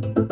thank you